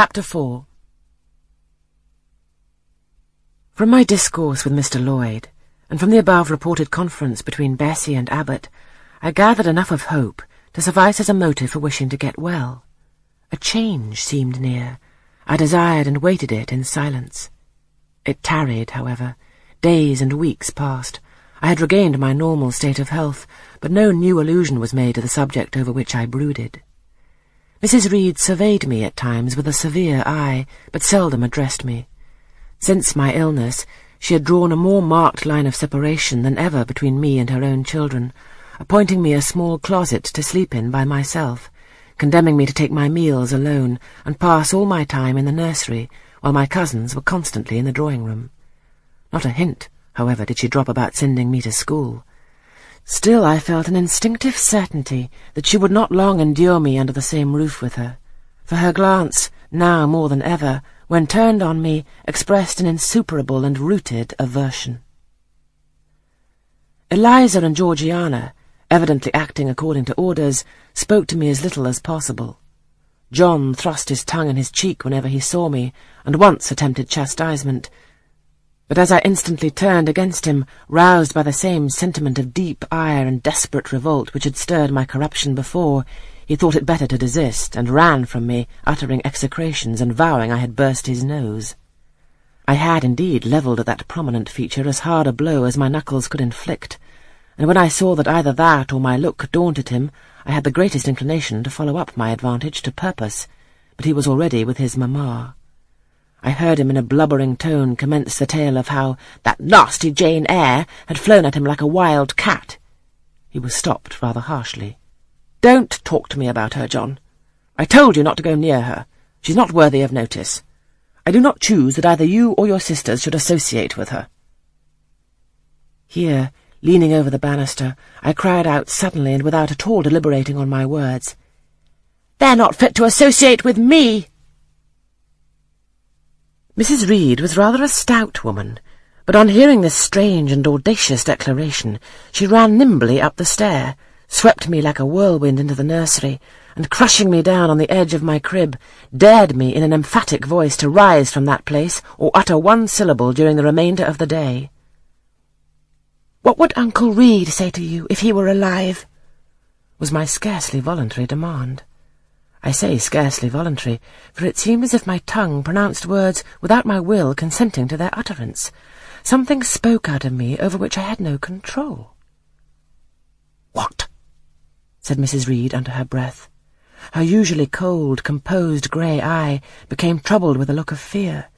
Chapter 4 From my discourse with Mr. Lloyd, and from the above reported conference between Bessie and Abbot, I gathered enough of hope to suffice as a motive for wishing to get well. A change seemed near. I desired and waited it in silence. It tarried, however. Days and weeks passed. I had regained my normal state of health, but no new allusion was made to the subject over which I brooded. Mrs. Reed surveyed me at times with a severe eye, but seldom addressed me. Since my illness, she had drawn a more marked line of separation than ever between me and her own children, appointing me a small closet to sleep in by myself, condemning me to take my meals alone and pass all my time in the nursery, while my cousins were constantly in the drawing-room. Not a hint, however, did she drop about sending me to school. Still I felt an instinctive certainty that she would not long endure me under the same roof with her, for her glance, now more than ever, when turned on me, expressed an insuperable and rooted aversion. Eliza and Georgiana, evidently acting according to orders, spoke to me as little as possible. John thrust his tongue in his cheek whenever he saw me, and once attempted chastisement, but as I instantly turned against him, roused by the same sentiment of deep ire and desperate revolt which had stirred my corruption before, he thought it better to desist, and ran from me, uttering execrations and vowing I had burst his nose. I had indeed levelled at that prominent feature as hard a blow as my knuckles could inflict, and when I saw that either that or my look daunted him, I had the greatest inclination to follow up my advantage to purpose, but he was already with his mamma. I heard him in a blubbering tone commence the tale of how that nasty Jane Eyre had flown at him like a wild cat. He was stopped rather harshly. Don't talk to me about her, John. I told you not to go near her. She's not worthy of notice. I do not choose that either you or your sisters should associate with her. Here, leaning over the banister, I cried out suddenly and without at all deliberating on my words. They're not fit to associate with me! Mrs. Reed was rather a stout woman, but on hearing this strange and audacious declaration, she ran nimbly up the stair, swept me like a whirlwind into the nursery, and crushing me down on the edge of my crib, dared me in an emphatic voice to rise from that place or utter one syllable during the remainder of the day. What would Uncle Reed say to you if he were alive? was my scarcely voluntary demand. I say scarcely voluntary, for it seemed as if my tongue pronounced words without my will consenting to their utterance. Something spoke out of me over which I had no control. What? said Mrs. Reed under her breath. Her usually cold, composed grey eye became troubled with a look of fear.